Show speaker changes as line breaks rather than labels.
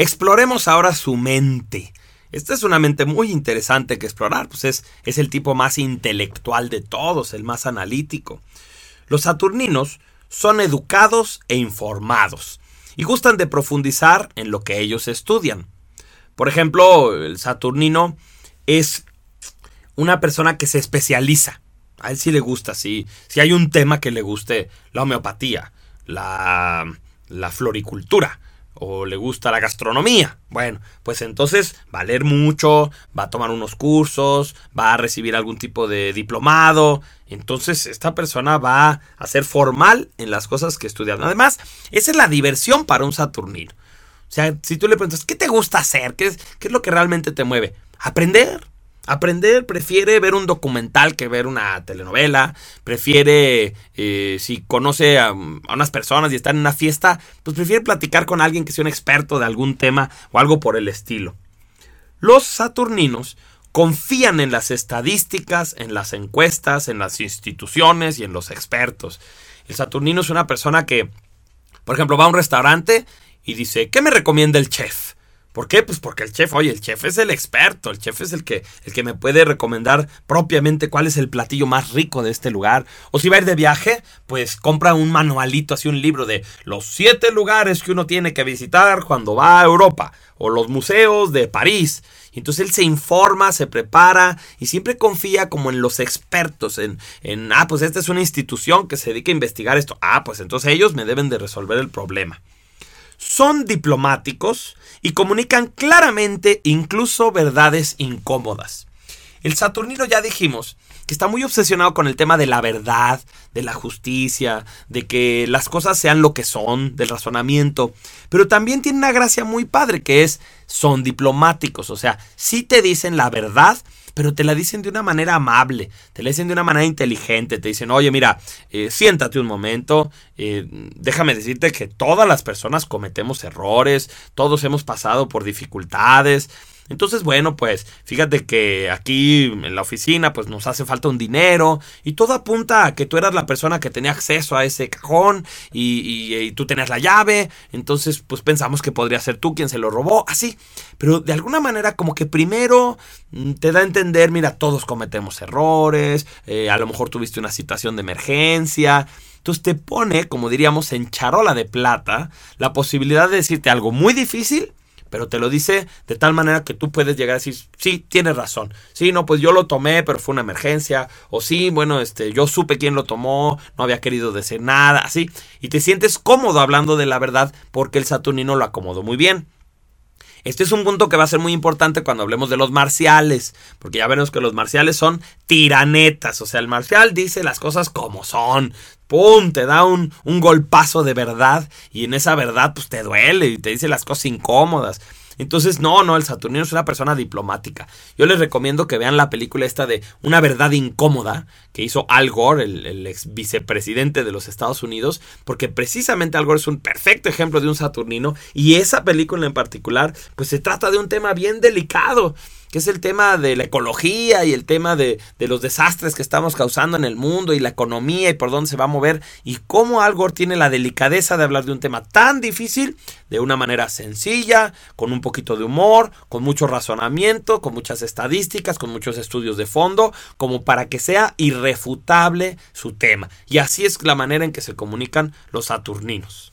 Exploremos ahora su mente. Esta es una mente muy interesante que explorar, pues es, es el tipo más intelectual de todos, el más analítico. Los saturninos son educados e informados y gustan de profundizar en lo que ellos estudian. Por ejemplo, el saturnino es una persona que se especializa. A él sí le gusta, si, si hay un tema que le guste, la homeopatía, la, la floricultura, o le gusta la gastronomía. Bueno, pues entonces va a leer mucho, va a tomar unos cursos, va a recibir algún tipo de diplomado. Entonces esta persona va a ser formal en las cosas que estudia. Además, esa es la diversión para un saturnino. O sea, si tú le preguntas, ¿qué te gusta hacer? ¿Qué es, qué es lo que realmente te mueve? Aprender. Aprender prefiere ver un documental que ver una telenovela, prefiere, eh, si conoce a, unas personas y está en una fiesta, pues prefiere platicar con alguien que sea un experto de algún tema o algo por el estilo. Los saturninos confían en las estadísticas, en las encuestas, en las instituciones y en los expertos. El saturnino es una persona que, por ejemplo, va a un restaurante y dice, ¿qué me recomienda el chef? ¿Por qué? Pues porque el chef, oye, el chef es el experto, el chef es el que, el que me puede recomendar propiamente cuál es el platillo más rico de este lugar. O si va a ir de viaje, pues compra un manualito, así un libro de los siete lugares que uno tiene que visitar cuando va a Europa, o los museos de París. Y entonces él se informa, se prepara y siempre confía como en los expertos, en, en, ah, pues esta es una institución que se dedica a investigar esto. Ah, pues entonces ellos me deben de resolver el problema son diplomáticos y comunican claramente incluso verdades incómodas. El Saturnino ya dijimos que está muy obsesionado con el tema de la verdad, de la justicia, de que las cosas sean lo que son, del razonamiento, pero también tiene una gracia muy padre que es son diplomáticos, o sea, sí te dicen la verdad, pero te la dicen de una manera amable, te la dicen de una manera inteligente, te dicen, oye, mira, eh, siéntate un momento, eh, déjame decirte que todas las personas cometemos errores, todos hemos pasado por dificultades, entonces, bueno, pues fíjate que aquí en la oficina pues nos hace falta un dinero y todo apunta a que tú eras la persona que tenía acceso a ese cajón y, y, tú tenías la llave, entonces pues pensamos que podría ser tú quien se lo robó, así. Pero de alguna manera como que primero mm, te da a entender, mira, todos cometemos errores, eh, a lo mejor tuviste una situación de emergencia. Entonces te pone, como diríamos, en charola de plata la posibilidad de decirte algo muy difícil pero te lo dice de tal manera que tú puedes llegar a decir, sí, tienes razón. Sí, no, pues yo lo tomé, pero fue una emergencia. O sí, bueno, este, yo supe quién lo tomó, no había querido decir nada, así. Y te sientes cómodo hablando de la verdad porque el Saturnino lo acomodó muy bien. Este es un punto que va a ser muy importante cuando hablemos de los marciales, porque ya veremos que los marciales son tiranetas, o sea, el marcial dice las cosas como son, ¡pum! Te da un, un golpazo de verdad y en esa verdad pues te duele y te dice las cosas incómodas. Entonces, no, no, el Saturnino es una persona diplomática. Yo les recomiendo que vean la película esta de Una verdad incómoda que hizo Al Gore, el, ex vicepresidente de los Estados Unidos, porque precisamente Al Gore es un perfecto ejemplo de un Saturnino y esa película en particular, pues se trata de un tema bien delicado que es el tema de la ecología y el tema de, de, los desastres que estamos causando en el mundo y la economía y por dónde se va a mover y cómo Al Gore tiene la delicadeza de hablar de un tema tan difícil de una manera sencilla, con un poquito de humor, con mucho razonamiento, con muchas estadísticas, con muchos estudios de fondo, como para que sea irrefutable su tema. Y así es la manera en que se comunican los saturninos.